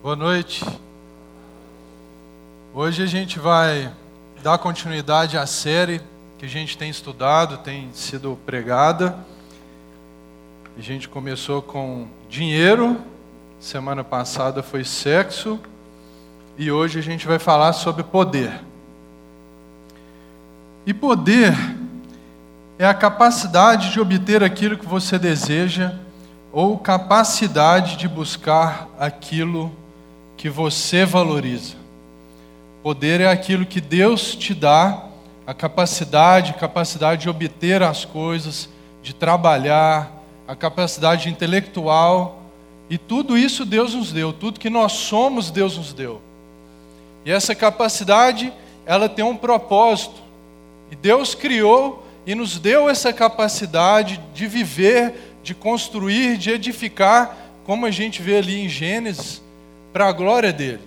Boa noite. Hoje a gente vai dar continuidade à série que a gente tem estudado, tem sido pregada. A gente começou com dinheiro, semana passada foi sexo e hoje a gente vai falar sobre poder. E poder é a capacidade de obter aquilo que você deseja ou capacidade de buscar aquilo que você valoriza. Poder é aquilo que Deus te dá, a capacidade, capacidade de obter as coisas, de trabalhar, a capacidade intelectual, e tudo isso Deus nos deu, tudo que nós somos, Deus nos deu. E essa capacidade, ela tem um propósito. E Deus criou e nos deu essa capacidade de viver, de construir, de edificar, como a gente vê ali em Gênesis, para a glória dele.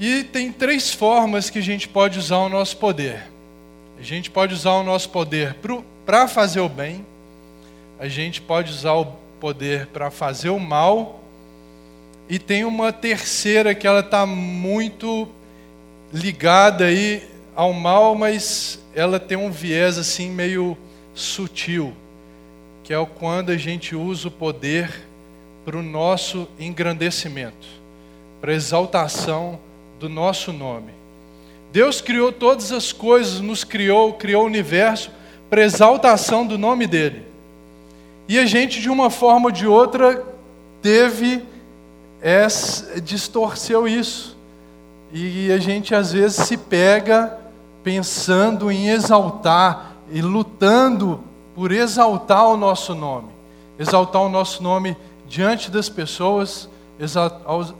E tem três formas que a gente pode usar o nosso poder. A gente pode usar o nosso poder para fazer o bem, a gente pode usar o poder para fazer o mal, e tem uma terceira que ela está muito ligada aí ao mal, mas ela tem um viés assim meio sutil, que é o quando a gente usa o poder para o nosso engrandecimento, para a exaltação do nosso nome. Deus criou todas as coisas, nos criou, criou o universo para exaltação do nome dele. E a gente, de uma forma ou de outra, teve, essa, distorceu isso. E a gente às vezes se pega pensando em exaltar e lutando por exaltar o nosso nome, exaltar o nosso nome diante das pessoas,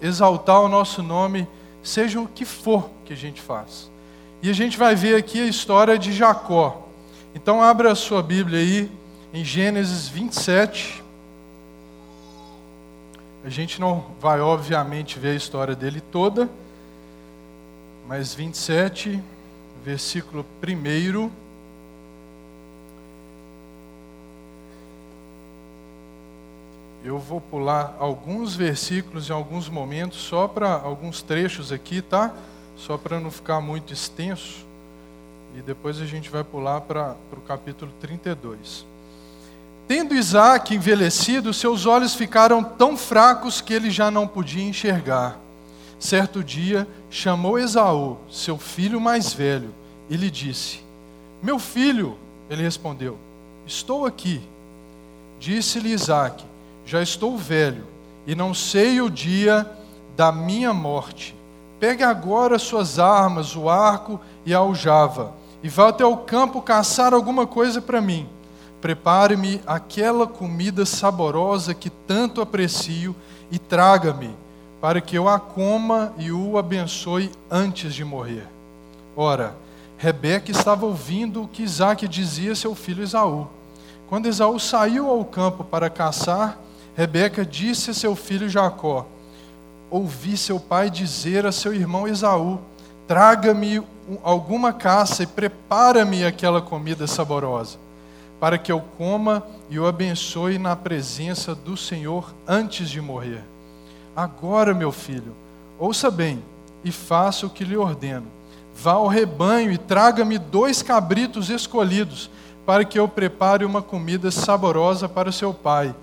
exaltar o nosso nome, seja o que for que a gente faz. E a gente vai ver aqui a história de Jacó. Então, abra a sua Bíblia aí, em Gênesis 27. A gente não vai, obviamente, ver a história dele toda, mas 27 versículo 1. Eu vou pular alguns versículos em alguns momentos, só para alguns trechos aqui, tá? Só para não ficar muito extenso. E depois a gente vai pular para o capítulo 32. Tendo Isaac envelhecido, seus olhos ficaram tão fracos que ele já não podia enxergar. Certo dia, chamou Esaú, seu filho mais velho, e lhe disse: Meu filho, ele respondeu: Estou aqui. Disse-lhe Isaac: Já estou velho e não sei o dia da minha morte. Pegue agora suas armas, o arco e a aljava, e vá até o campo caçar alguma coisa para mim. Prepare-me aquela comida saborosa que tanto aprecio e traga-me para que eu a coma e o abençoe antes de morrer. Ora, Rebeca estava ouvindo o que Isaac dizia a seu filho Esaú. Quando Esaú saiu ao campo para caçar, Rebeca disse a seu filho Jacó: Ouvi seu pai dizer a seu irmão Esaú: Traga-me alguma caça e prepara-me aquela comida saborosa, para que eu coma e o abençoe na presença do Senhor antes de morrer. Agora, meu filho, ouça bem e faça o que lhe ordeno. Vá ao rebanho e traga-me dois cabritos escolhidos, para que eu prepare uma comida saborosa para seu pai,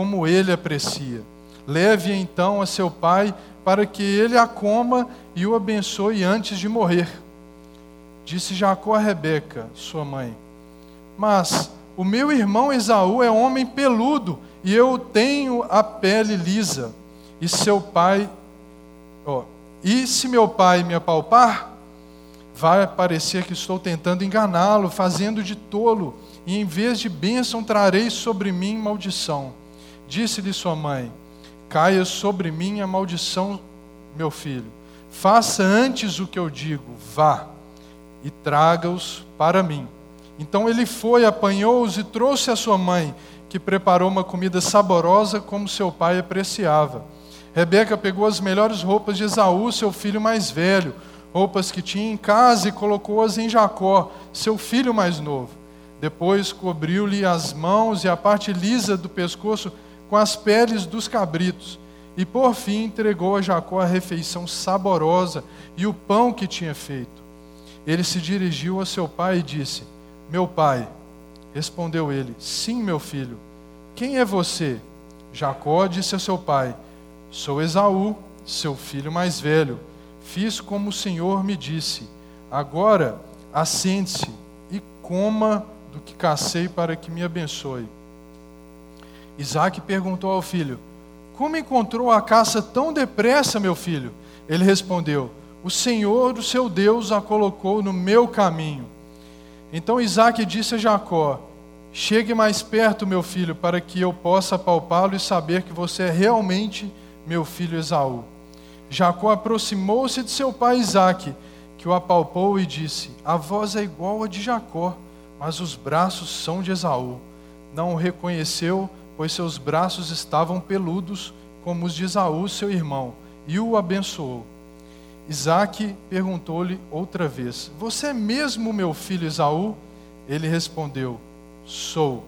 como ele aprecia. Leve então a seu pai, para que ele a coma e o abençoe antes de morrer. Disse Jacó a Rebeca, sua mãe: Mas o meu irmão Esaú é homem peludo, e eu tenho a pele lisa e seu pai, ó, e se meu pai me apalpar, vai parecer que estou tentando enganá-lo, fazendo de tolo, e em vez de bênção trarei sobre mim maldição. Disse-lhe sua mãe: Caia sobre mim a maldição, meu filho. Faça antes o que eu digo, vá e traga-os para mim. Então ele foi, apanhou-os e trouxe a sua mãe, que preparou uma comida saborosa como seu pai apreciava. Rebeca pegou as melhores roupas de Esaú, seu filho mais velho, roupas que tinha em casa, e colocou-as em Jacó, seu filho mais novo. Depois cobriu-lhe as mãos e a parte lisa do pescoço com as peles dos cabritos, e por fim entregou a Jacó a refeição saborosa e o pão que tinha feito. Ele se dirigiu a seu pai e disse: Meu pai. Respondeu ele: Sim, meu filho. Quem é você? Jacó disse a seu pai: Sou Esaú, seu filho mais velho. Fiz como o Senhor me disse. Agora assente-se e coma do que cacei para que me abençoe. Isaac perguntou ao filho: Como encontrou a caça tão depressa, meu filho? Ele respondeu: O Senhor, o seu Deus, a colocou no meu caminho. Então Isaac disse a Jacó: Chegue mais perto, meu filho, para que eu possa palpá-lo e saber que você é realmente meu filho Esaú. Jacó aproximou-se de seu pai Isaque, que o apalpou e disse: A voz é igual a de Jacó, mas os braços são de Esaú. Não o reconheceu, pois seus braços estavam peludos, como os de Esaú, seu irmão, e o abençoou. Isaque perguntou-lhe outra vez: Você é mesmo meu filho Esaú? Ele respondeu: Sou.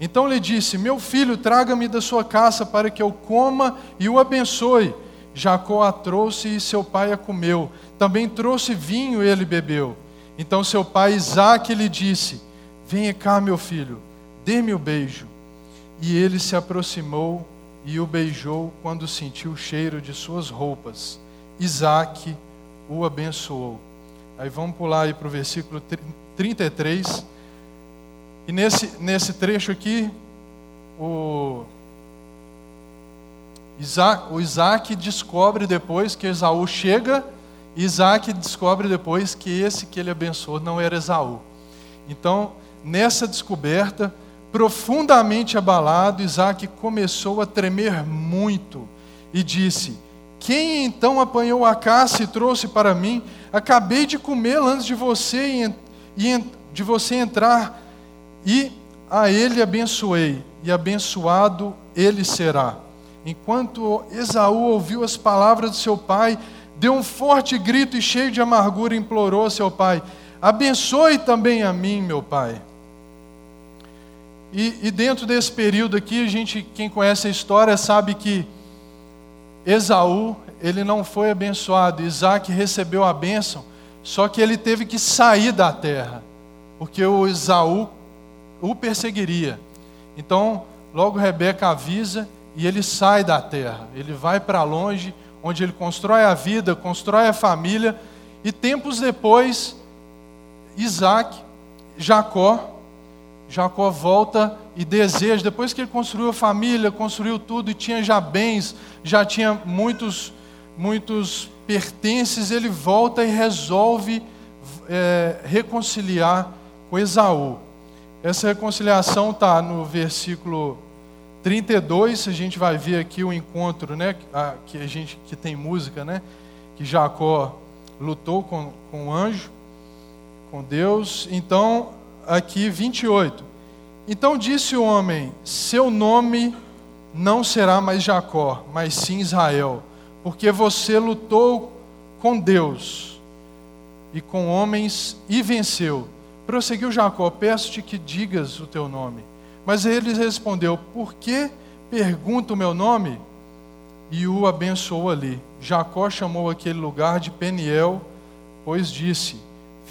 Então lhe disse: Meu filho, traga-me da sua caça para que eu coma e o abençoe. Jacó a trouxe e seu pai a comeu. Também trouxe vinho e ele bebeu. Então seu pai Isaque lhe disse: Venha cá, meu filho, dê-me o beijo. E ele se aproximou e o beijou quando sentiu o cheiro de suas roupas. Isaque o abençoou. Aí vamos pular aí para o versículo 33. E nesse, nesse trecho aqui, o Isaac, o Isaac descobre depois que Esaú chega, e Isaac descobre depois que esse que ele abençoou não era Esaú. Então, nessa descoberta, profundamente abalado, Isaac começou a tremer muito e disse: Quem então apanhou a caça e trouxe para mim? Acabei de comê-la antes de você e de você entrar e a ele abençoei, e abençoado ele será. Enquanto Esaú ouviu as palavras de seu pai, deu um forte grito e cheio de amargura implorou a seu pai: Abençoe também a mim, meu pai. E, e, dentro desse período aqui, a gente, quem conhece a história, sabe que Esaú, ele não foi abençoado, Isaac recebeu a bênção, só que ele teve que sair da terra, porque o Esaú o perseguiria. Então, logo Rebeca avisa e ele sai da terra. Ele vai para longe, onde ele constrói a vida, constrói a família. E tempos depois, Isaac, Jacó, Jacó volta e deseja, depois que ele construiu a família, construiu tudo e tinha já bens, já tinha muitos, muitos pertences, ele volta e resolve é, reconciliar com Esaú. Essa reconciliação está no versículo 32, a gente vai ver aqui o encontro, né, que a gente que tem música, né, que Jacó lutou com, com o anjo, com Deus. Então, aqui 28. Então disse o homem: Seu nome não será mais Jacó, mas sim Israel, porque você lutou com Deus e com homens e venceu. Prosseguiu Jacó: Peço-te que digas o teu nome. Mas ele respondeu: Por que pergunta o meu nome? E o abençoou ali. Jacó chamou aquele lugar de Peniel, pois disse: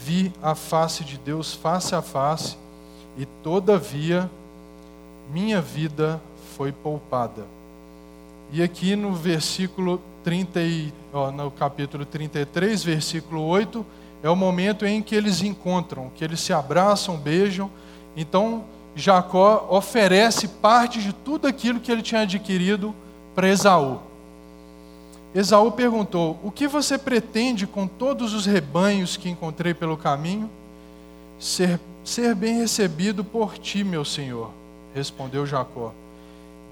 Vi a face de Deus face a face, e todavia minha vida foi poupada. E aqui no versículo 30, ó, no capítulo 33, versículo 8, é o momento em que eles encontram, que eles se abraçam, beijam. Então, Jacó oferece parte de tudo aquilo que ele tinha adquirido para Esaú. Esaú perguntou: O que você pretende com todos os rebanhos que encontrei pelo caminho? Ser, ser bem recebido por ti, meu senhor, respondeu Jacó.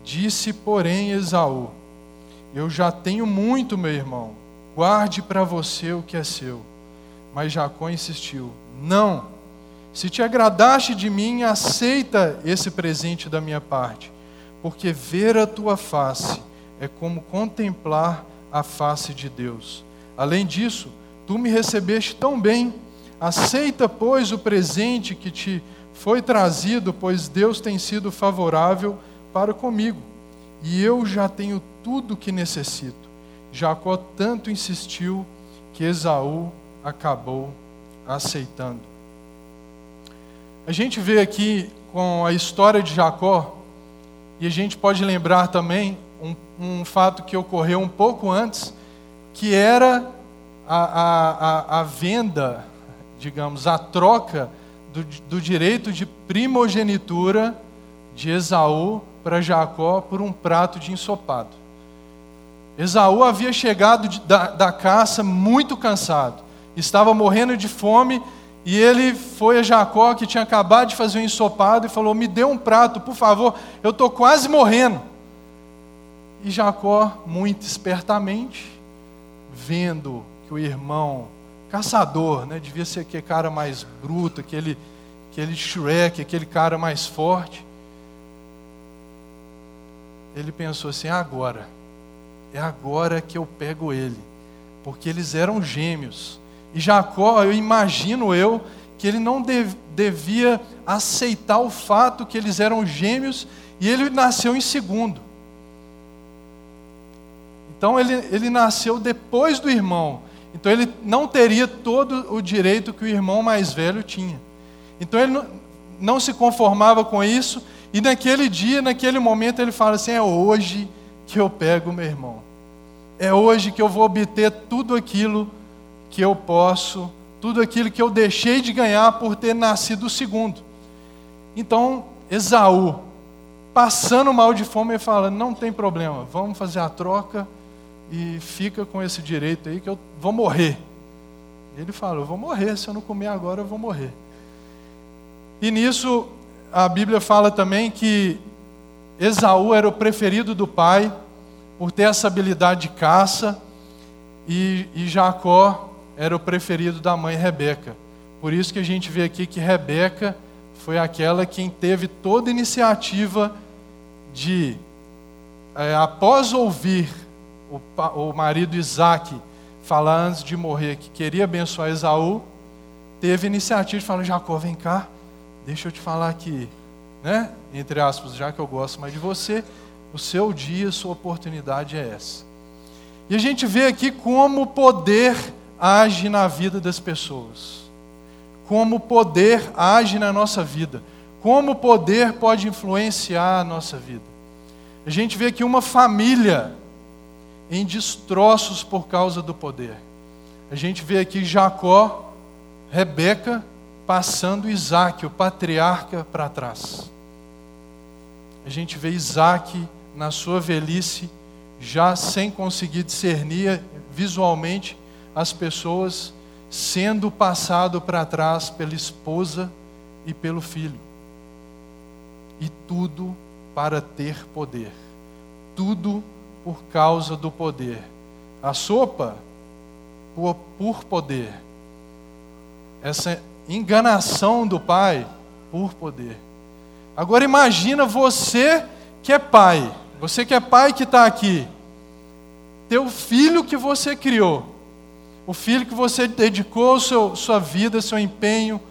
Disse, porém, Esaú: Eu já tenho muito, meu irmão, guarde para você o que é seu. Mas Jacó insistiu: Não, se te agradaste de mim, aceita esse presente da minha parte, porque ver a tua face é como contemplar a face de Deus. Além disso, tu me recebeste tão bem, aceita, pois, o presente que te foi trazido, pois Deus tem sido favorável para comigo. e eu já tenho tudo que necessito. Jacó tanto insistiu que Esaú acabou aceitando. A gente vê aqui com a história de Jacó, e a gente pode lembrar também um, um fato que ocorreu um pouco antes, que era a, a, a, venda, digamos, a troca do, do direito de primogenitura de Esaú para Jacó por um prato de ensopado. Esaú havia chegado de, da, da caça muito cansado, estava morrendo de fome e ele foi a Jacó, que tinha acabado de fazer um ensopado, e falou: Me dê um prato, por favor, eu estou quase morrendo. E Jacó, muito espertamente, vendo que o irmão, caçador, né, devia ser aquele cara mais bruto, aquele, aquele Shrek, aquele cara mais forte, ele pensou assim: agora, é agora que eu pego ele, porque eles eram gêmeos. E Jacó, eu imagino eu, que ele não dev, devia aceitar o fato que eles eram gêmeos e ele nasceu em segundo. Então ele, ele nasceu depois do irmão. Então ele não teria todo o direito que o irmão mais velho tinha. Então ele não, não se conformava com isso e naquele dia, naquele momento, ele fala assim: é hoje que eu pego meu irmão. É hoje que eu vou obter tudo aquilo que eu posso, tudo aquilo que eu deixei de ganhar por ter nascido segundo. Então, Esaú, passando mal de fome, ele fala: não tem problema, vamos fazer a troca e fica com esse direito aí que eu vou morrer. Ele fala: eu vou morrer, se eu não comer agora, eu vou morrer. E nisso a Bíblia fala também que Esaú era o preferido do pai, por ter essa habilidade de caça, e, e Jacó era o preferido da mãe Rebeca. Por isso que a gente vê aqui que Rebeca foi aquela quem teve toda a iniciativa de, é, após ouvir o, o marido Isaac falar antes de morrer que queria abençoar Esaú, teve iniciativa de falar: Jacó, vem cá, deixa eu te falar aqui, né? Entre aspas, já que eu gosto mais de você, o seu dia, sua oportunidade é essa. E a gente vê aqui como o poder age na vida das pessoas. Como o poder age na nossa vida. Como o poder pode influenciar a nossa vida. A gente vê aqui uma família em destroços por causa do poder. A gente vê aqui Jacó, Rebeca passando Isaac, o patriarca, para trás. A gente vê Isaac na sua velhice, já sem conseguir discernir visualmente as pessoas, sendo passado para trás pela esposa e pelo filho. E tudo para ter poder. Tudo por causa do poder. A sopa por, por poder. Essa enganação do pai por poder. Agora imagina você que é pai, você que é pai que está aqui, teu filho que você criou, o filho que você dedicou seu, sua vida, seu empenho,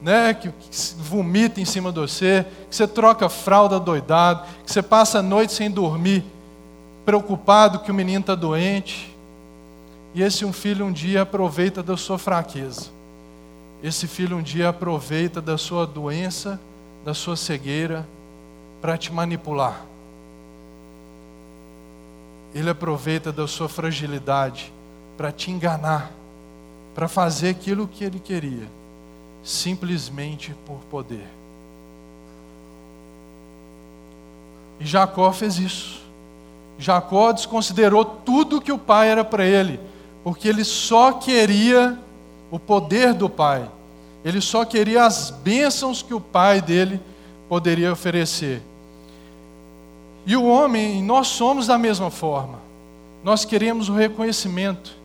né, que, que vomita em cima de você, que você troca fralda doidado, que você passa a noite sem dormir, preocupado que o menino está doente, e esse um filho um dia aproveita da sua fraqueza esse filho um dia aproveita da sua doença, da sua cegueira, para te manipular. Ele aproveita da sua fragilidade para te enganar, para fazer aquilo que ele queria, simplesmente por poder. E Jacó fez isso. Jacó desconsiderou tudo que o pai era para ele, porque ele só queria o poder do Pai. Ele só queria as bênçãos que o Pai dele poderia oferecer. E o homem, nós somos da mesma forma. Nós queremos o reconhecimento,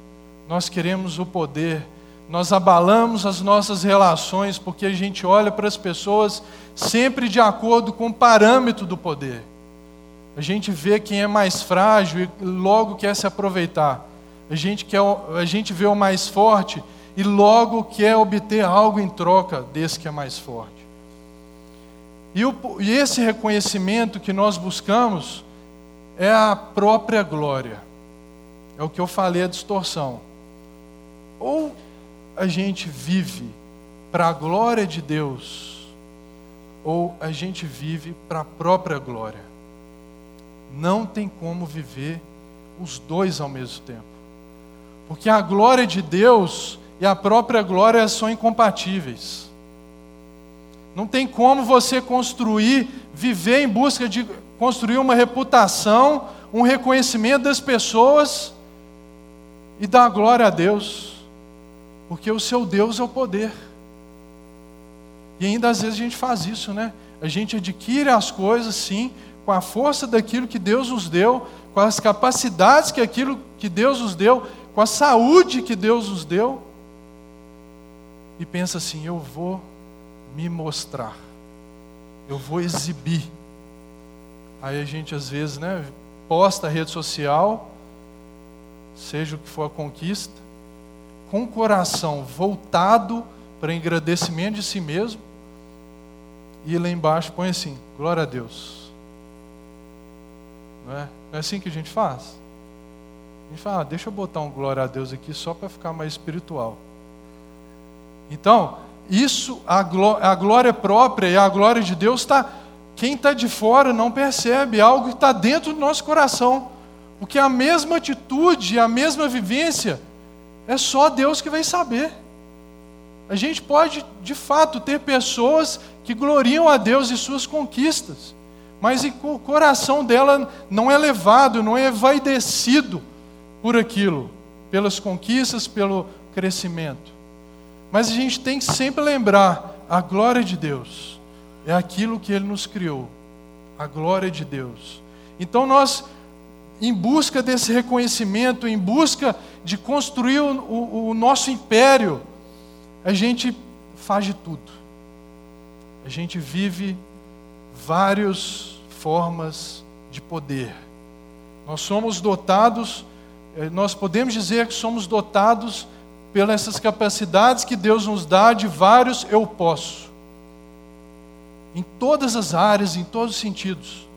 nós queremos o poder, nós abalamos as nossas relações porque a gente olha para as pessoas sempre de acordo com o parâmetro do poder. A gente vê quem é mais frágil e logo quer se aproveitar. A gente, quer, a gente vê o mais forte e logo quer obter algo em troca desse que é mais forte. E, o, e esse reconhecimento que nós buscamos é a própria glória. É o que eu falei, a distorção. Ou a gente vive para a glória de Deus, ou a gente vive para a própria glória. Não tem como viver os dois ao mesmo tempo. Porque a glória de Deus e a própria glória são incompatíveis. Não tem como você construir, viver em busca de construir uma reputação, um reconhecimento das pessoas e dar glória a Deus, porque o seu Deus é o poder. E ainda às vezes a gente faz isso, né? A gente adquire as coisas, sim, com a força daquilo que Deus nos deu, com as capacidades que aquilo que Deus nos deu, com a saúde que Deus nos deu, e pensa assim: eu vou me mostrar, eu vou exibir. Aí a gente às vezes, né, posta a rede social, seja o que for a conquista, com o coração voltado para engrandecimento de si mesmo, e lá embaixo põe assim: glória a Deus. Não é? Não é assim que a gente faz? A gente fala, ah, deixa eu botar um glória a Deus aqui só para ficar mais espiritual. Então, isso, a, glória, a glória própria e a glória de Deus está. Quem está de fora não percebe é algo que está dentro do nosso coração. Porque a mesma atitude, a mesma vivência, é só Deus que vai saber. A gente pode, de fato, ter pessoas que gloriam a Deus e suas conquistas, mas o coração dela não é levado, não é vaidecido por aquilo, pelas conquistas, pelo crescimento. Mas a gente tem que sempre lembrar: a glória de Deus é aquilo que Ele nos criou, a glória de Deus. Então nós, em busca desse reconhecimento, em busca de construir o, o, o nosso império, a gente faz de tudo. A gente vive várias formas de poder. Nós somos dotados, eh, nós podemos dizer que somos dotados pelas essas capacidades que Deus nos dá de vários eu posso. Em todas as áreas, em todos os sentidos.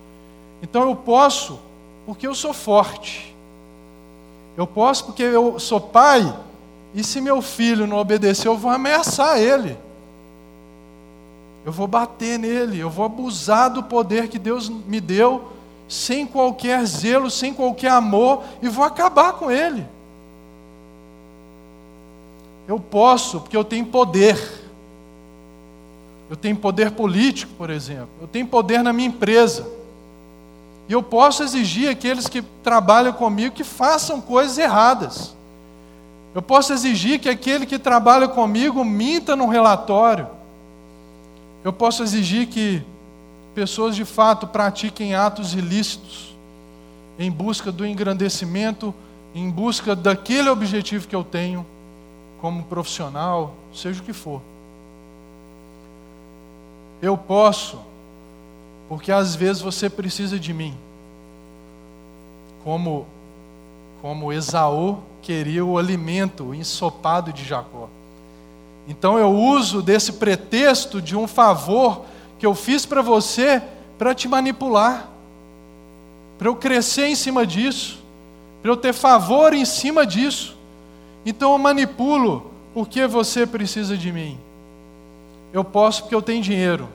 Então eu posso porque eu sou forte. Eu posso porque eu sou pai, e se meu filho não obedecer, eu vou ameaçar ele. Eu vou bater nele, eu vou abusar do poder que Deus me deu, sem qualquer zelo, sem qualquer amor, e vou acabar com ele. Eu posso, porque eu tenho poder. Eu tenho poder político, por exemplo. Eu tenho poder na minha empresa. E eu posso exigir aqueles que trabalham comigo que façam coisas erradas. Eu posso exigir que aquele que trabalha comigo minta no relatório. Eu posso exigir que pessoas de fato pratiquem atos ilícitos em busca do engrandecimento, em busca daquele objetivo que eu tenho como profissional, seja o que for. Eu posso, porque às vezes você precisa de mim. Como como Esaú queria o alimento ensopado de Jacó. Então eu uso desse pretexto de um favor que eu fiz para você para te manipular, para eu crescer em cima disso, para eu ter favor em cima disso. Então eu manipulo porque você precisa de mim. Eu posso porque eu tenho dinheiro.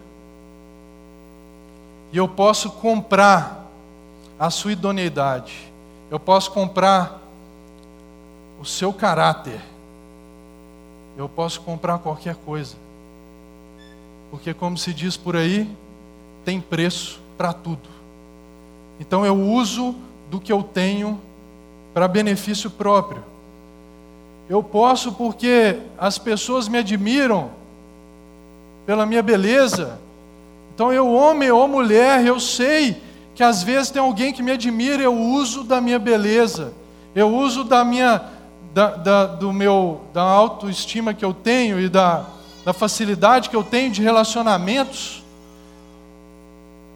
E eu posso comprar a sua idoneidade. Eu posso comprar o seu caráter. Eu posso comprar qualquer coisa. Porque, como se diz por aí, tem preço para tudo. Então eu uso do que eu tenho para benefício próprio. Eu posso porque as pessoas me admiram pela minha beleza. Então, eu, homem ou mulher, eu sei que às vezes tem alguém que me admira, eu uso da minha beleza, eu uso da minha, da, da, do meu, da autoestima que eu tenho e da, da facilidade que eu tenho de relacionamentos,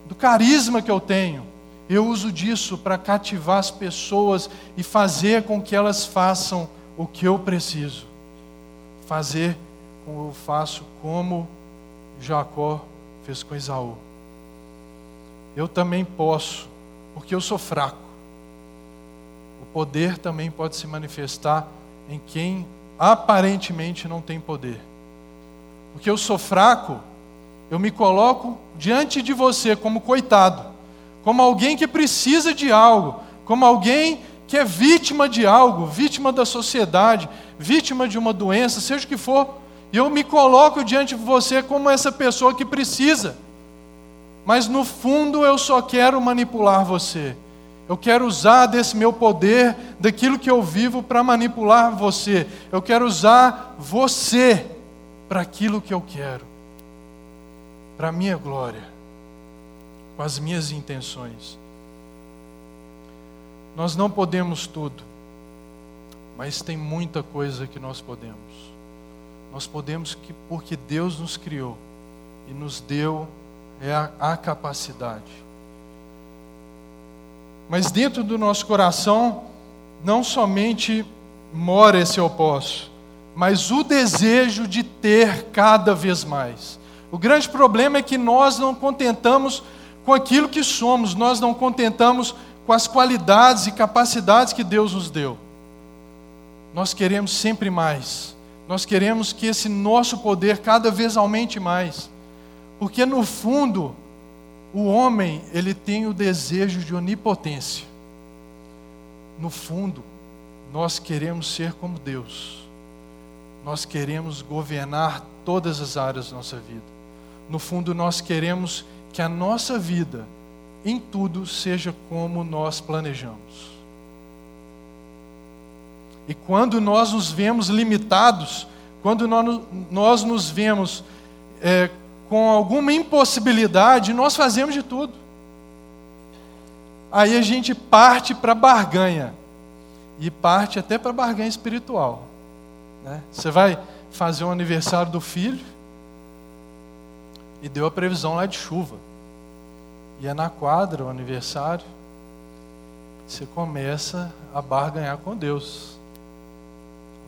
do carisma que eu tenho. Eu uso disso para cativar as pessoas e fazer com que elas façam o que eu preciso. Fazer como eu faço como Jacó fez com Esaú. Eu também posso, porque eu sou fraco. Poder também pode se manifestar em quem aparentemente não tem poder. Porque eu sou fraco, eu me coloco diante de você como coitado, como alguém que precisa de algo, como alguém que é vítima de algo, vítima da sociedade, vítima de uma doença, seja o que for. E eu me coloco diante de você como essa pessoa que precisa. Mas no fundo eu só quero manipular você. Eu quero usar desse meu poder, daquilo que eu vivo, para manipular você. Eu quero usar você para aquilo que eu quero, para a minha glória, com as minhas intenções. Nós não podemos tudo, mas tem muita coisa que nós podemos. Nós podemos que porque Deus nos criou e nos deu é a, a capacidade. Mas dentro do nosso coração não somente mora esse eu posso, mas o desejo de ter cada vez mais. O grande problema é que nós não contentamos com aquilo que somos, nós não contentamos com as qualidades e capacidades que Deus nos deu. Nós queremos sempre mais. Nós queremos que esse nosso poder cada vez aumente mais. Porque no fundo, o homem, ele tem o desejo de onipotência. No fundo, nós queremos ser como Deus. Nós queremos governar todas as áreas da nossa vida. No fundo, nós queremos que a nossa vida em tudo seja como nós planejamos. E quando nós nos vemos limitados, quando nós nos vemos é, com alguma impossibilidade, nós fazemos de tudo. Aí a gente parte para barganha, e parte até para barganha espiritual. Né? Você vai fazer um aniversário do filho, e deu a previsão lá de chuva ia na quadra, o aniversário, você começa a barganhar com Deus.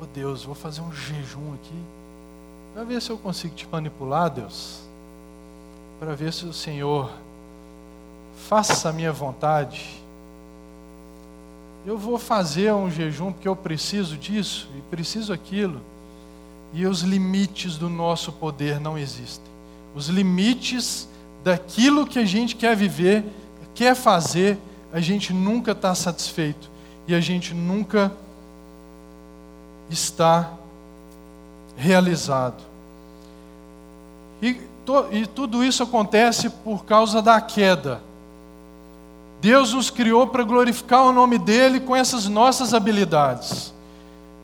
Oh Deus, vou fazer um jejum aqui, para ver se eu consigo te manipular, Deus, para ver se o Senhor faça a minha vontade. Eu vou fazer um jejum porque eu preciso disso e preciso aquilo. E os limites do nosso poder não existem. Os limites daquilo que a gente quer viver, quer fazer, a gente nunca está satisfeito e a gente nunca está realizado. E, e tudo isso acontece por causa da queda. Deus nos criou para glorificar o nome dEle com essas nossas habilidades.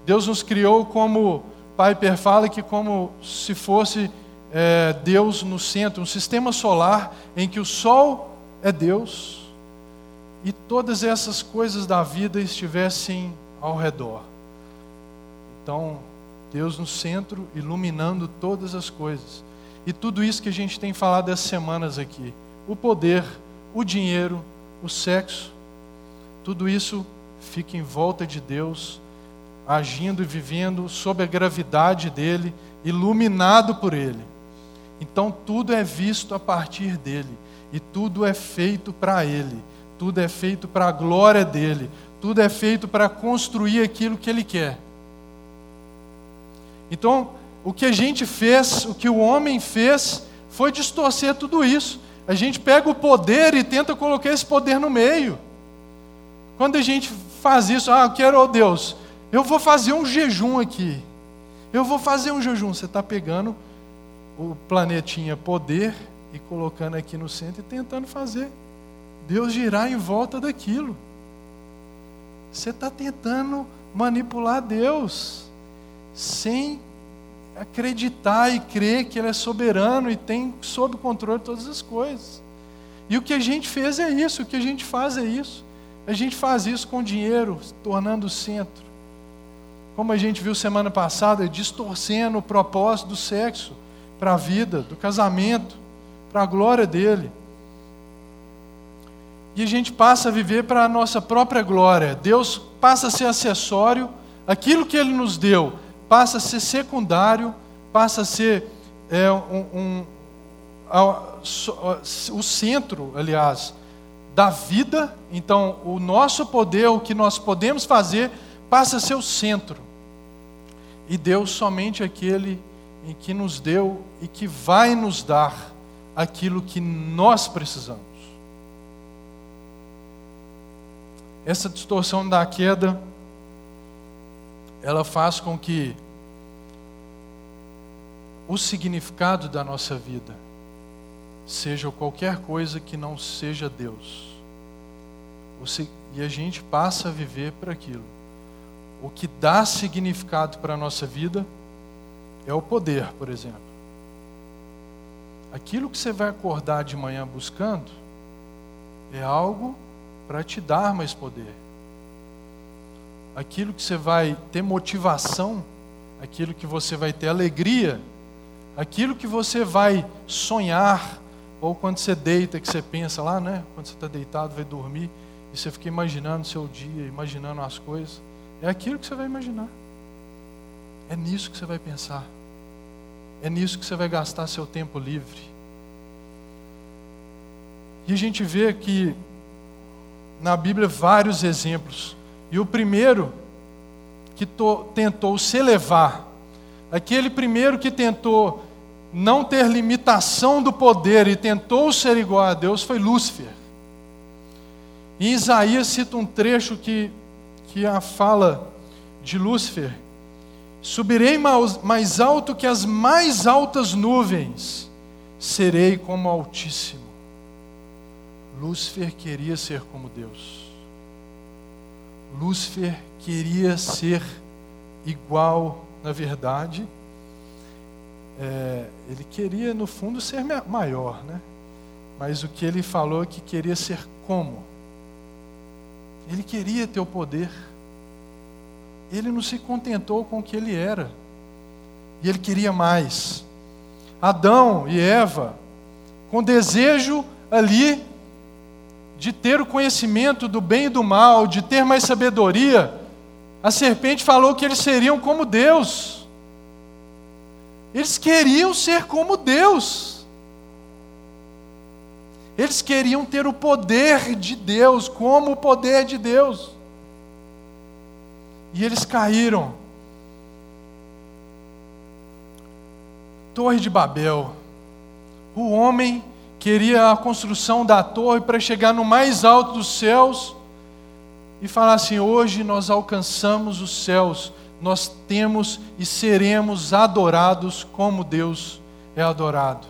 Deus nos criou como Piper fala que como se fosse é, Deus no centro, um sistema solar em que o Sol é Deus e todas essas coisas da vida estivessem ao redor. Então, Deus no centro, iluminando todas as coisas. E tudo isso que a gente tem falado essas semanas aqui: o poder, o dinheiro, o sexo, tudo isso fica em volta de Deus, agindo e vivendo sob a gravidade dele, iluminado por ele. Então tudo é visto a partir dele, e tudo é feito para ele, tudo é feito para a glória dele, tudo é feito para construir aquilo que ele quer. Então, o que a gente fez, o que o homem fez, foi distorcer tudo isso. A gente pega o poder e tenta colocar esse poder no meio. Quando a gente faz isso, ah, eu quero, oh Deus, eu vou fazer um jejum aqui. Eu vou fazer um jejum. Você está pegando o planetinha poder e colocando aqui no centro e tentando fazer Deus girar em volta daquilo. Você está tentando manipular Deus sem acreditar e crer que Ele é soberano e tem sob controle todas as coisas. E o que a gente fez é isso, o que a gente faz é isso. A gente faz isso com dinheiro, tornando o centro. Como a gente viu semana passada, distorcendo o propósito do sexo para a vida, do casamento, para a glória dele. E a gente passa a viver para a nossa própria glória. Deus passa a ser acessório, aquilo que Ele nos deu passa a ser secundário, passa a ser é, um, um, o centro, aliás, da vida, então o nosso poder, o que nós podemos fazer, passa a ser o centro. E Deus somente aquele em que nos deu e que vai nos dar aquilo que nós precisamos. Essa distorção da queda, ela faz com que o significado da nossa vida seja qualquer coisa que não seja Deus. E a gente passa a viver para aquilo. O que dá significado para a nossa vida é o poder, por exemplo. Aquilo que você vai acordar de manhã buscando é algo para te dar mais poder. Aquilo que você vai ter motivação, aquilo que você vai ter alegria, aquilo que você vai sonhar, ou quando você deita, que você pensa lá, né? Quando você está deitado, vai dormir, e você fica imaginando o seu dia, imaginando as coisas. É aquilo que você vai imaginar. É nisso que você vai pensar. É nisso que você vai gastar seu tempo livre. E a gente vê que na Bíblia vários exemplos. E o primeiro que tentou se elevar, aquele primeiro que tentou não ter limitação do poder e tentou ser igual a Deus foi Lúcifer. E Isaías cita um trecho que, que a fala de Lúcifer, Subirei mais alto que as mais altas nuvens, serei como Altíssimo. Lúcifer queria ser como Deus. Lúcifer queria ser igual, na verdade. É, ele queria, no fundo, ser maior, né? Mas o que ele falou é que queria ser como. Ele queria ter o poder ele não se contentou com o que ele era. E ele queria mais. Adão e Eva, com desejo ali de ter o conhecimento do bem e do mal, de ter mais sabedoria, a serpente falou que eles seriam como Deus. Eles queriam ser como Deus. Eles queriam ter o poder de Deus, como o poder de Deus. E eles caíram. Torre de Babel. O homem queria a construção da torre para chegar no mais alto dos céus e falar assim: hoje nós alcançamos os céus, nós temos e seremos adorados como Deus é adorado.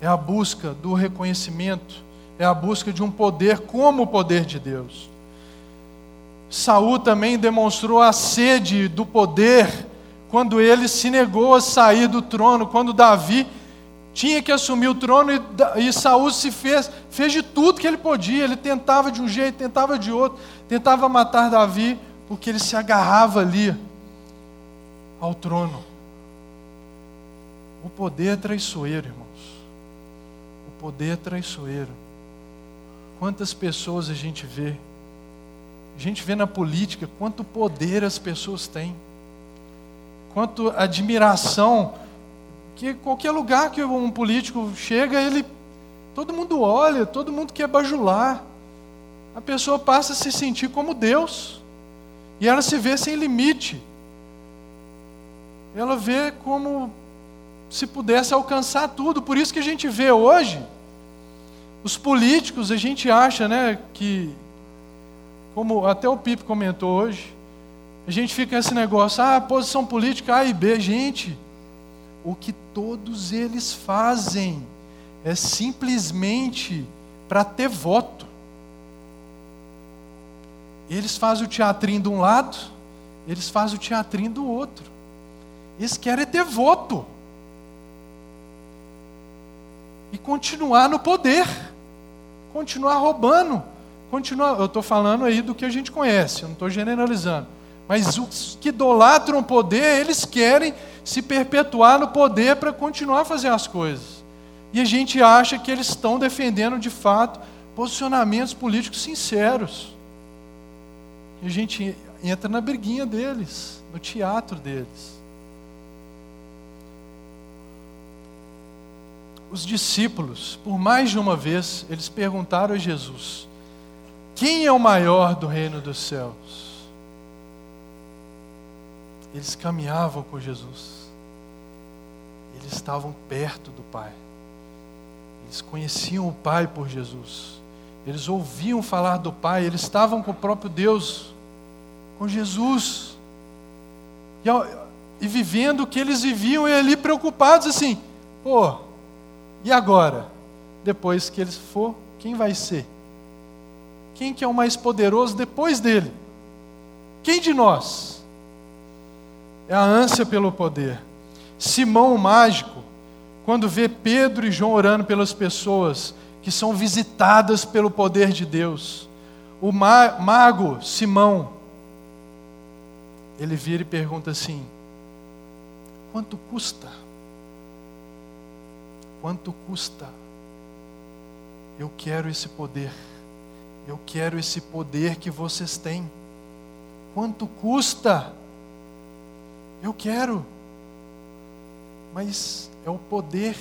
É a busca do reconhecimento, é a busca de um poder como o poder de Deus. Saul também demonstrou a sede do poder quando ele se negou a sair do trono, quando Davi tinha que assumir o trono e, e Saul se fez, fez de tudo que ele podia. Ele tentava de um jeito, tentava de outro, tentava matar Davi, porque ele se agarrava ali ao trono. O poder é traiçoeiro, irmãos. O poder é traiçoeiro. Quantas pessoas a gente vê a gente vê na política quanto poder as pessoas têm, quanto admiração, que qualquer lugar que um político chega, ele todo mundo olha, todo mundo quer bajular. A pessoa passa a se sentir como Deus. E ela se vê sem limite. Ela vê como se pudesse alcançar tudo. Por isso que a gente vê hoje os políticos, a gente acha, né, que como até o Pipe comentou hoje, a gente fica nesse negócio, ah, posição política A e B. Gente, o que todos eles fazem é simplesmente para ter voto. Eles fazem o teatrinho de um lado, eles fazem o teatrinho do outro. Eles querem ter voto. E continuar no poder, continuar roubando continua, eu estou falando aí do que a gente conhece, eu não estou generalizando. Mas os que idolatram o poder, eles querem se perpetuar no poder para continuar a fazer as coisas. E a gente acha que eles estão defendendo de fato posicionamentos políticos sinceros. E a gente entra na briguinha deles, no teatro deles. Os discípulos, por mais de uma vez, eles perguntaram a Jesus: Quem é o maior do reino dos céus? Eles caminhavam com Jesus. Eles estavam perto do Pai. Eles conheciam o Pai por Jesus. Eles ouviam falar do Pai. Eles estavam com o próprio Deus, com Jesus. E, e vivendo o que eles viviam e ali preocupados assim: pô, e agora? Depois que eles for, quem vai ser? Quem que é o mais poderoso depois dele? Quem de nós? É a ânsia pelo poder. Simão o mágico, quando vê Pedro e João orando pelas pessoas que são visitadas pelo poder de Deus, o mago Simão, ele vira e pergunta assim: quanto custa? Quanto custa? Eu quero esse poder. Eu quero esse poder que vocês têm. Quanto custa? Eu quero. Mas é o poder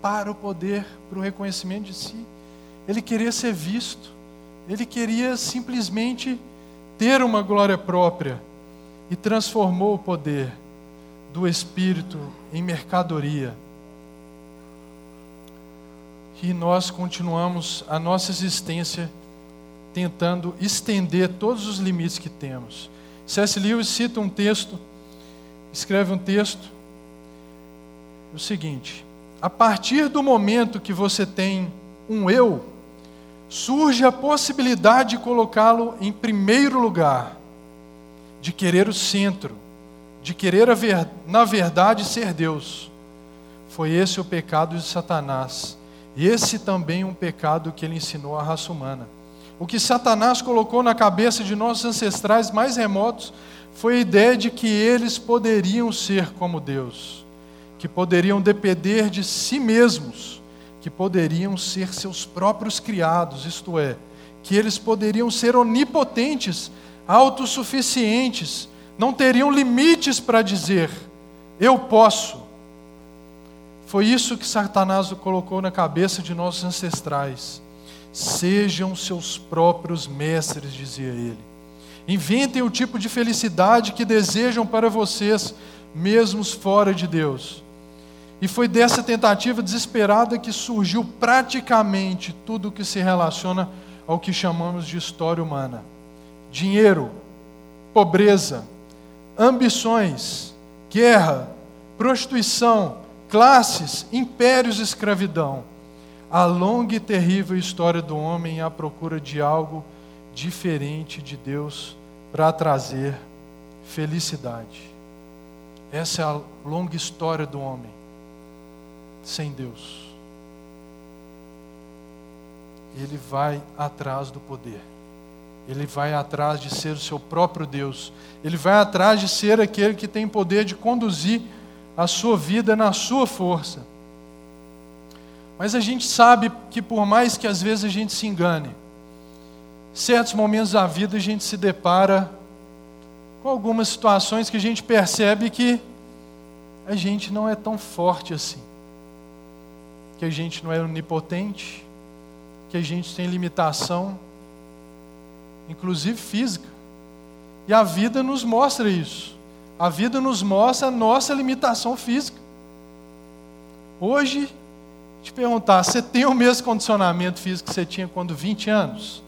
para o poder, para o reconhecimento de si. Ele queria ser visto. Ele queria simplesmente ter uma glória própria e transformou o poder do espírito em mercadoria. E nós continuamos a nossa existência tentando estender todos os limites que temos. C.S. Lewis cita um texto, escreve um texto, o seguinte: a partir do momento que você tem um eu, surge a possibilidade de colocá-lo em primeiro lugar, de querer o centro, de querer, ver, na verdade, ser Deus. Foi esse o pecado de Satanás. E esse também um pecado que ele ensinou à raça humana. O que Satanás colocou na cabeça de nossos ancestrais mais remotos foi a ideia de que eles poderiam ser como Deus, que poderiam depender de si mesmos, que poderiam ser seus próprios criados, isto é, que eles poderiam ser onipotentes, autossuficientes, não teriam limites para dizer: eu posso. Foi isso que Satanás colocou na cabeça de nossos ancestrais. Sejam seus próprios mestres, dizia ele. Inventem o tipo de felicidade que desejam para vocês, mesmo fora de Deus. E foi dessa tentativa desesperada que surgiu praticamente tudo o que se relaciona ao que chamamos de história humana: dinheiro, pobreza, ambições, guerra, prostituição, classes, impérios e escravidão a longa e terrível história do homem à procura de algo diferente de Deus para trazer felicidade. Essa é a longa história do homem sem Deus. Ele vai atrás do poder. Ele vai atrás de ser o seu próprio Deus. Ele vai atrás de ser aquele que tem poder de conduzir a sua vida na sua força. Mas a gente sabe que por mais que às vezes a gente se engane, certos momentos da vida a gente se depara com algumas situações que a gente percebe que a gente não é tão forte assim. Que a gente não é onipotente, que a gente tem limitação, inclusive física. E a vida nos mostra isso. A vida nos mostra a nossa limitação física. Hoje te perguntar, você tem o mesmo condicionamento físico que você tinha quando 20 anos?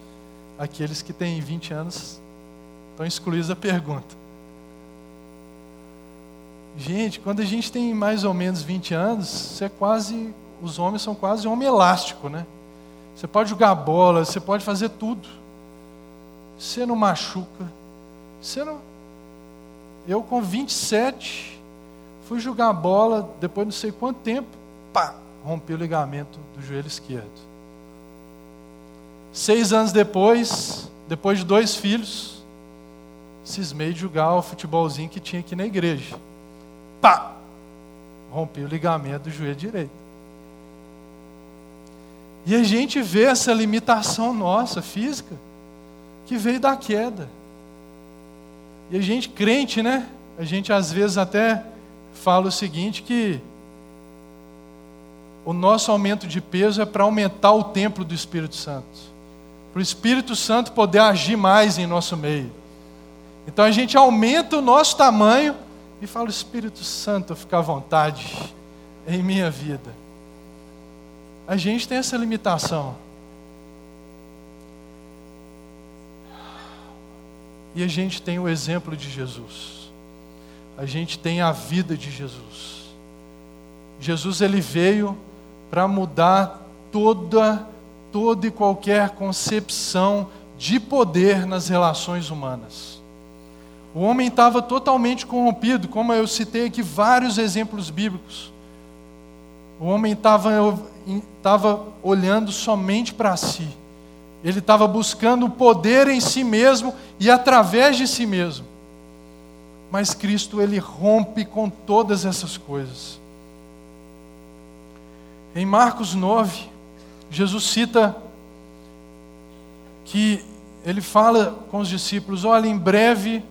Aqueles que têm 20 anos estão excluídos da pergunta. Gente, quando a gente tem mais ou menos 20 anos, você é quase, os homens são quase homem elástico, né? Você pode jogar bola, você pode fazer tudo. Você não machuca. Você não. Eu com 27 fui jogar bola, depois não sei quanto tempo, pá, rompi o ligamento do joelho esquerdo. Seis anos depois, depois de dois filhos, cismei de jogar o futebolzinho que tinha aqui na igreja. Pá! Rompi o ligamento do joelho direito. E a gente vê essa limitação nossa física que veio da queda. E a gente crente, né? A gente às vezes até fala o seguinte que o nosso aumento de peso é para aumentar o templo do Espírito Santo. Para o Espírito Santo poder agir mais em nosso meio. Então a gente aumenta o nosso tamanho e fala: Espírito Santo, fica à vontade em minha vida. A gente tem essa limitação. E a gente tem o exemplo de Jesus. A gente tem a vida de Jesus. Jesus ele veio para mudar toda toda e qualquer concepção de poder nas relações humanas. O homem estava totalmente corrompido, como eu citei aqui vários exemplos bíblicos. O homem estava olhando somente para si. Ele estava buscando o poder em si mesmo e através de si mesmo. Mas Cristo, ele rompe com todas essas coisas. Em Marcos 9, Jesus cita que ele fala com os discípulos: Olha, em breve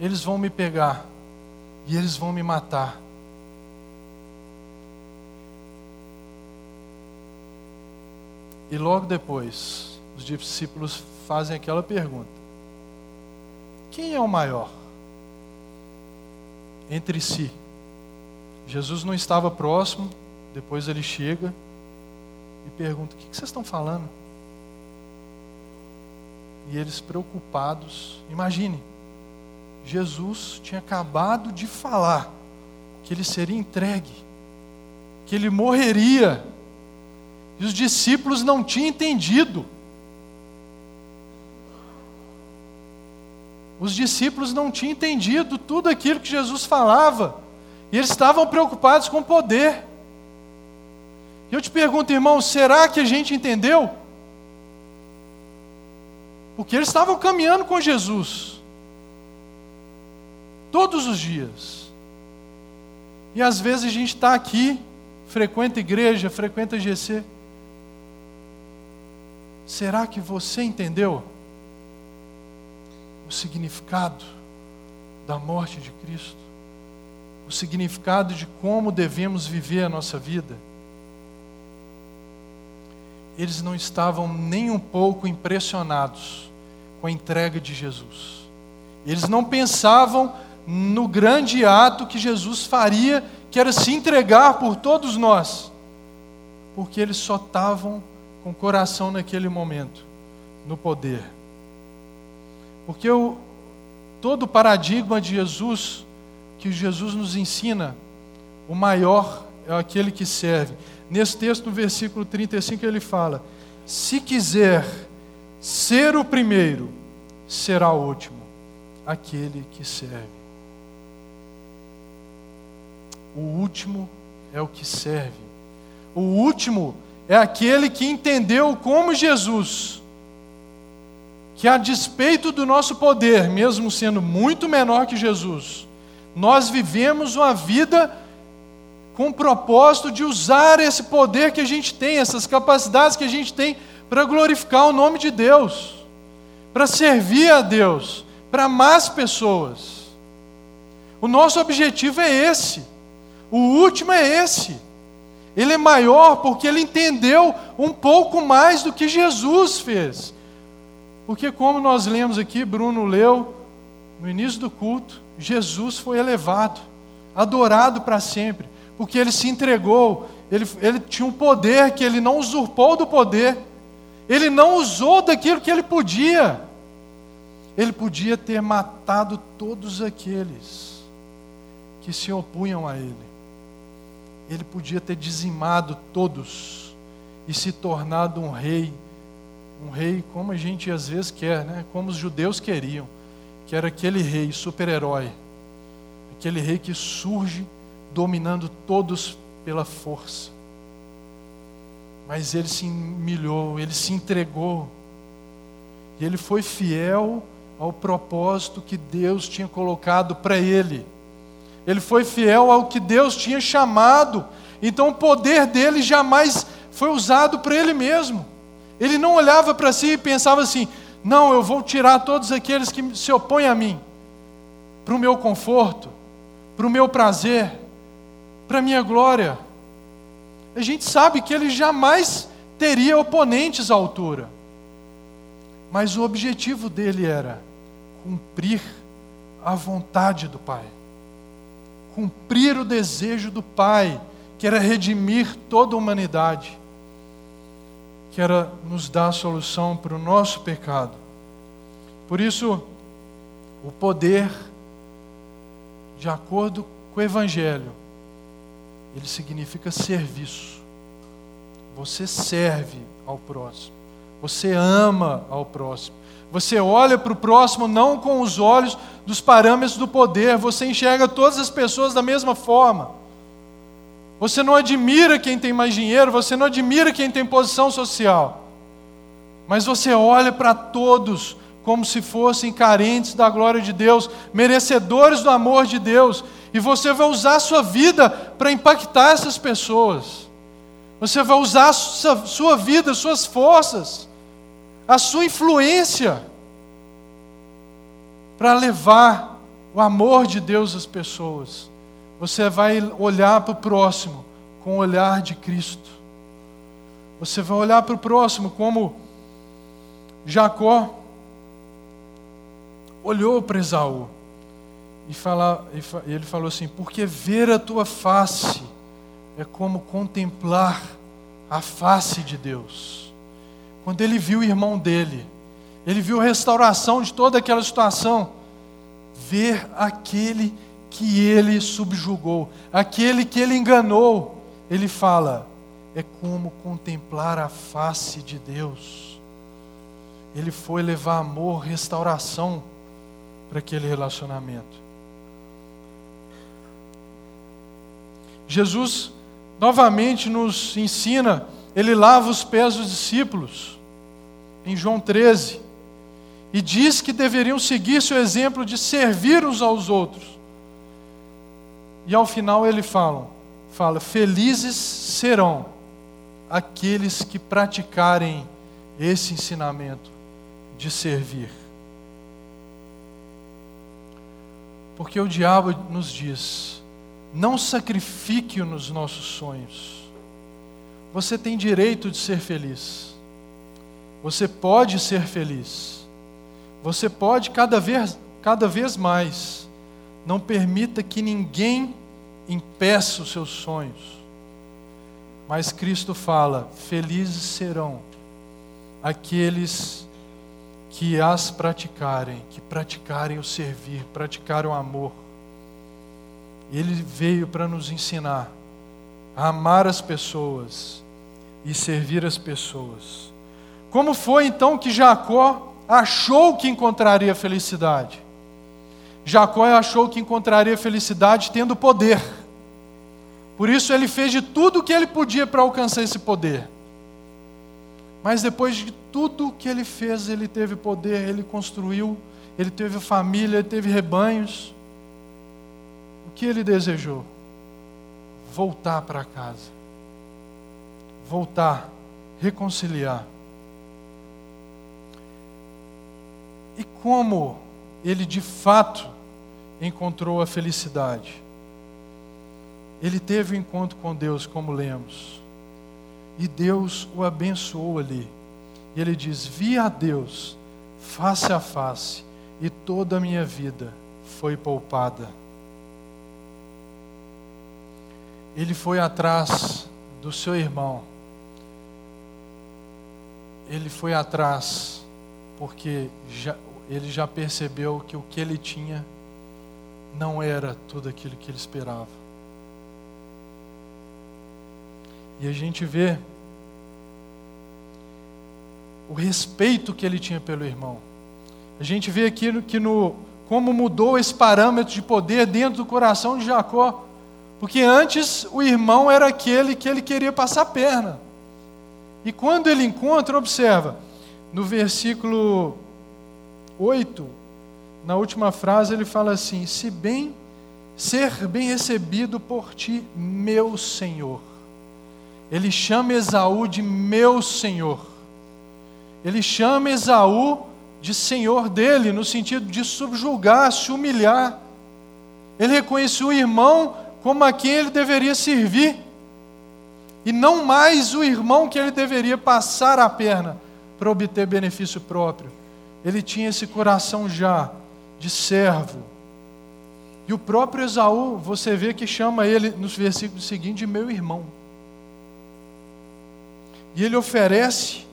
eles vão me pegar e eles vão me matar. E logo depois, os discípulos fazem aquela pergunta: Quem é o maior? Entre si. Jesus não estava próximo, depois ele chega e pergunta: O que vocês estão falando? E eles preocupados, imagine, Jesus tinha acabado de falar que ele seria entregue, que ele morreria, e os discípulos não tinham entendido. Os discípulos não tinham entendido tudo aquilo que Jesus falava, e eles estavam preocupados com o poder. Eu te pergunto, irmão, será que a gente entendeu? Porque eles estavam caminhando com Jesus, todos os dias. E às vezes a gente está aqui, frequenta igreja, frequenta GC. Será que você entendeu? o significado da morte de Cristo, o significado de como devemos viver a nossa vida. Eles não estavam nem um pouco impressionados com a entrega de Jesus. Eles não pensavam no grande ato que Jesus faria, que era se entregar por todos nós, porque eles só estavam com o coração naquele momento no poder. Porque o, todo o paradigma de Jesus, que Jesus nos ensina, o maior é aquele que serve. Nesse texto, no versículo 35, ele fala: Se quiser ser o primeiro, será o último, aquele que serve. O último é o que serve. O último é aquele que entendeu como Jesus que a despeito do nosso poder, mesmo sendo muito menor que Jesus, nós vivemos uma vida com o propósito de usar esse poder que a gente tem, essas capacidades que a gente tem para glorificar o nome de Deus, para servir a Deus, para amar as pessoas. O nosso objetivo é esse. O último é esse. Ele é maior porque ele entendeu um pouco mais do que Jesus fez. Porque, como nós lemos aqui, Bruno leu no início do culto, Jesus foi elevado, adorado para sempre, porque ele se entregou, ele, ele tinha um poder que ele não usurpou do poder, ele não usou daquilo que ele podia. Ele podia ter matado todos aqueles que se opunham a ele. Ele podia ter dizimado todos e se tornado um rei um rei como a gente às vezes quer, né? como os judeus queriam, que era aquele rei super-herói, aquele rei que surge dominando todos pela força. Mas ele se humilhou, ele se entregou, e ele foi fiel ao propósito que Deus tinha colocado para ele. Ele foi fiel ao que Deus tinha chamado. Então o poder dele jamais foi usado para ele mesmo. Ele não olhava para si e pensava assim: não, eu vou tirar todos aqueles que se opõem a mim, para o meu conforto, para o meu prazer, para a minha glória. A gente sabe que ele jamais teria oponentes à altura. mas o objetivo dele era cumprir a vontade do Pai, cumprir o desejo do Pai, que era redimir toda a humanidade, que era nos dar a solução para o nosso pecado. Por isso, o poder, de acordo com o Evangelho, ele significa serviço. Você serve ao próximo. Você ama ao próximo. Você olha para o próximo não com os olhos dos parâmetros do poder, você enxerga todas as pessoas da mesma forma. Você não admira quem tem mais dinheiro, você não admira quem tem posição social. Mas você olha para todos como se fossem carentes da glória de Deus, merecedores do amor de Deus, e você vai usar a sua vida para impactar essas pessoas. Você vai usar a sua vida, suas forças a sua influência para levar o amor de Deus às pessoas. Você vai olhar para o próximo com o olhar de Cristo. Você vai olhar para o próximo como Jacó olhou para Esaú e, fala, e ele falou assim: Porque ver a tua face é como contemplar a face de Deus. Quando ele viu o irmão dele, ele viu a restauração de toda aquela situação, ver aquele que ele subjugou, aquele que ele enganou, ele fala: é como contemplar a face de Deus. Ele foi levar amor, restauração para aquele relacionamento. Jesus novamente nos ensina ele lava os pés dos discípulos, em João 13, e diz que deveriam seguir seu exemplo de servir uns aos outros. E ao final ele fala, fala: Felizes serão aqueles que praticarem esse ensinamento de servir. Porque o diabo nos diz: não sacrifique nos nossos sonhos você tem direito de ser feliz. Você pode ser feliz. Você pode cada vez, cada vez mais. Não permita que ninguém impeça os seus sonhos. Mas Cristo fala: felizes serão aqueles que as praticarem, que praticarem o servir, praticarem o amor. Ele veio para nos ensinar a amar as pessoas e servir as pessoas. Como foi então que Jacó achou que encontraria felicidade? Jacó achou que encontraria felicidade tendo poder. Por isso ele fez de tudo o que ele podia para alcançar esse poder. Mas depois de tudo que ele fez, ele teve poder, ele construiu, ele teve família, ele teve rebanhos. Que ele desejou? Voltar para casa voltar, reconciliar. E como ele de fato encontrou a felicidade? Ele teve um encontro com Deus, como lemos, e Deus o abençoou ali. E ele diz: Vi a Deus face a face, e toda a minha vida foi poupada. Ele foi atrás do seu irmão ele foi atrás, porque já, ele já percebeu que o que ele tinha não era tudo aquilo que ele esperava. E a gente vê o respeito que ele tinha pelo irmão. A gente vê aqui que no como mudou esse parâmetro de poder dentro do coração de Jacó. Porque antes o irmão era aquele que ele queria passar a perna. E quando ele encontra, observa, no versículo 8, na última frase, ele fala assim: Se bem ser bem recebido por ti, meu Senhor. Ele chama Esaú de meu Senhor. Ele chama Esaú de Senhor dele, no sentido de subjugar, se humilhar. Ele reconheceu o irmão como a quem ele deveria servir e não mais o irmão que ele deveria passar a perna para obter benefício próprio. ele tinha esse coração já de servo. E o próprio Esaú, você vê que chama ele nos versículos seguintes de meu irmão. E ele oferece.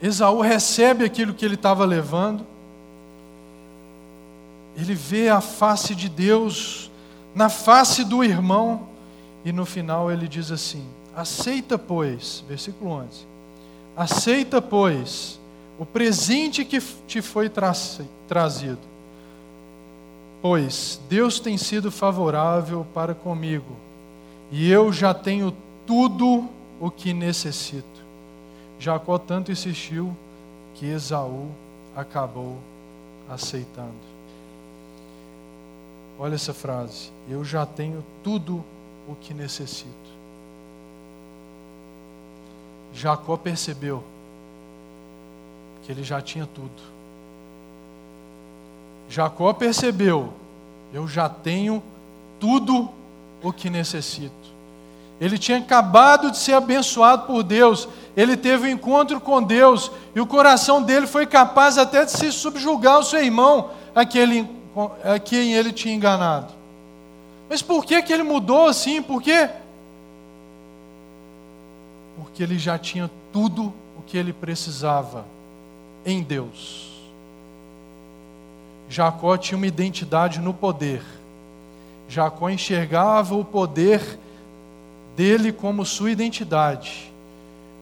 Esaú recebe aquilo que ele estava levando. Ele vê a face de Deus na face do irmão. E no final ele diz assim: Aceita, pois, versículo 11: Aceita, pois, o presente que te foi tra trazido, pois Deus tem sido favorável para comigo, e eu já tenho tudo o que necessito. Jacó tanto insistiu que Esaú acabou aceitando. Olha essa frase: Eu já tenho tudo o que necessito. Jacó percebeu que ele já tinha tudo. Jacó percebeu: eu já tenho tudo o que necessito. Ele tinha acabado de ser abençoado por Deus, ele teve um encontro com Deus, e o coração dele foi capaz até de se subjugar ao seu irmão, a quem ele, a quem ele tinha enganado. Mas por que, que ele mudou assim? Por quê? porque ele já tinha tudo o que ele precisava em Deus. Jacó tinha uma identidade no poder. Jacó enxergava o poder dele como sua identidade,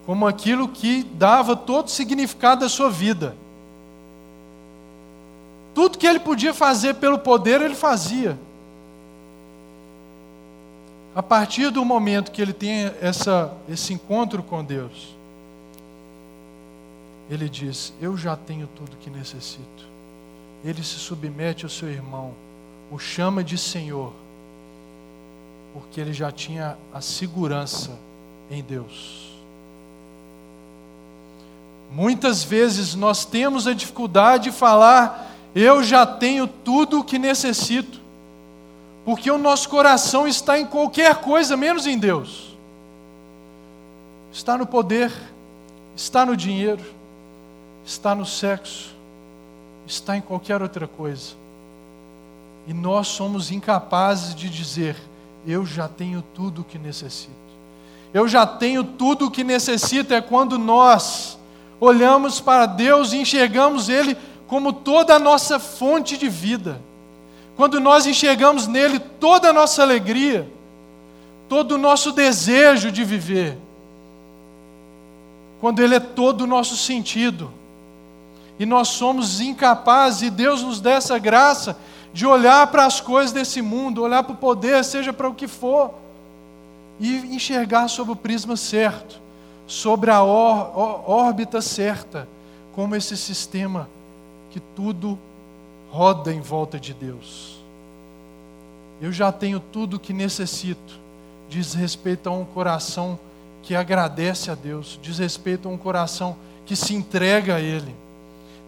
como aquilo que dava todo o significado da sua vida. Tudo que ele podia fazer pelo poder, ele fazia. A partir do momento que ele tem essa, esse encontro com Deus, ele diz: Eu já tenho tudo que necessito. Ele se submete ao seu irmão, o chama de Senhor, porque ele já tinha a segurança em Deus. Muitas vezes nós temos a dificuldade de falar: Eu já tenho tudo o que necessito porque o nosso coração está em qualquer coisa menos em Deus. Está no poder, está no dinheiro, está no sexo, está em qualquer outra coisa. E nós somos incapazes de dizer: Eu já tenho tudo o que necessito. Eu já tenho tudo o que necessito. É quando nós olhamos para Deus e enxergamos Ele como toda a nossa fonte de vida. Quando nós enxergamos nele toda a nossa alegria, todo o nosso desejo de viver, quando ele é todo o nosso sentido, e nós somos incapazes, e Deus nos dá essa graça de olhar para as coisas desse mundo, olhar para o poder, seja para o que for, e enxergar sob o prisma certo, sobre a órbita certa, como esse sistema que tudo roda em volta de Deus. Eu já tenho tudo o que necessito. Diz respeito a um coração que agradece a Deus, diz respeito a um coração que se entrega a Ele,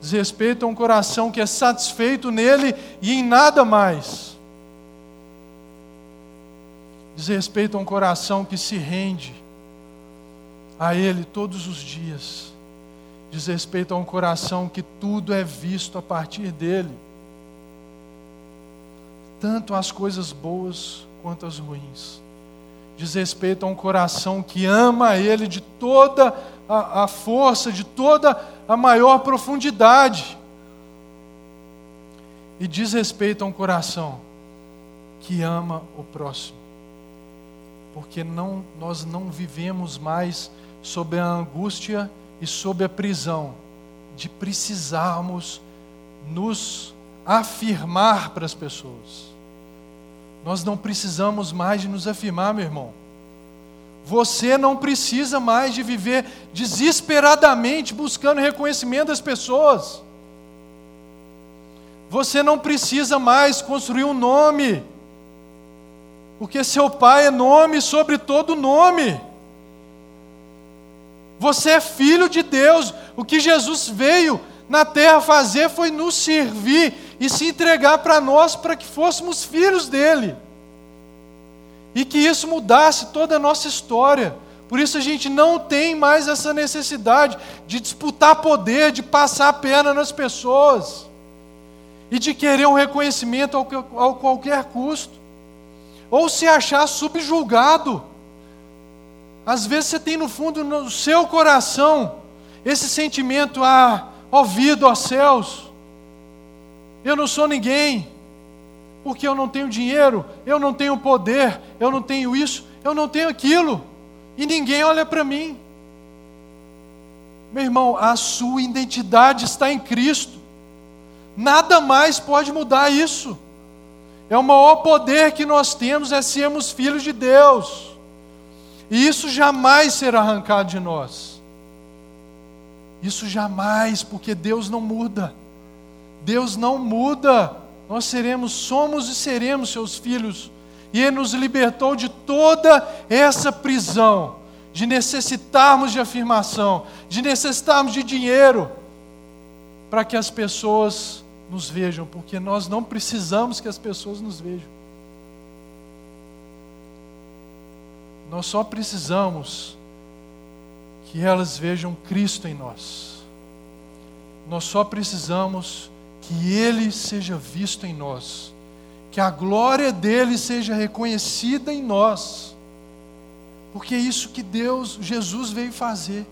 diz respeito a um coração que é satisfeito nele e em nada mais. Diz respeito a um coração que se rende a Ele todos os dias. Diz respeito a um coração que tudo é visto a partir dele tanto as coisas boas quanto as ruins. Diz respeito a um coração que ama Ele de toda a, a força, de toda a maior profundidade. E diz respeito a um coração que ama o próximo. Porque não, nós não vivemos mais sob a angústia e sob a prisão de precisarmos nos afirmar para as pessoas. Nós não precisamos mais de nos afirmar, meu irmão. Você não precisa mais de viver desesperadamente buscando reconhecimento das pessoas. Você não precisa mais construir um nome, porque seu pai é nome sobre todo nome. Você é filho de Deus. O que Jesus veio na terra fazer foi nos servir e se entregar para nós para que fôssemos filhos dele. E que isso mudasse toda a nossa história, Por isso a gente não tem mais essa necessidade de disputar poder, de passar a perna nas pessoas e de querer um reconhecimento ao, qualquer custo, ou se achar subjulgado. Às vezes você tem no fundo no seu coração esse sentimento, ah, ó vida, céus, eu não sou ninguém, porque eu não tenho dinheiro, eu não tenho poder, eu não tenho isso, eu não tenho aquilo, e ninguém olha para mim. Meu irmão, a sua identidade está em Cristo, nada mais pode mudar isso. É o maior poder que nós temos é sermos filhos de Deus, e isso jamais será arrancado de nós. Isso jamais, porque Deus não muda. Deus não muda. Nós seremos, somos e seremos seus filhos. E Ele nos libertou de toda essa prisão, de necessitarmos de afirmação, de necessitarmos de dinheiro, para que as pessoas nos vejam, porque nós não precisamos que as pessoas nos vejam. Nós só precisamos que elas vejam Cristo em nós. Nós só precisamos que Ele seja visto em nós, que a glória dele seja reconhecida em nós, porque é isso que Deus, Jesus veio fazer.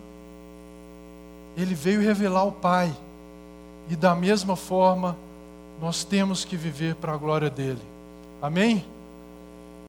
Ele veio revelar o Pai, e da mesma forma, nós temos que viver para a glória dele. Amém?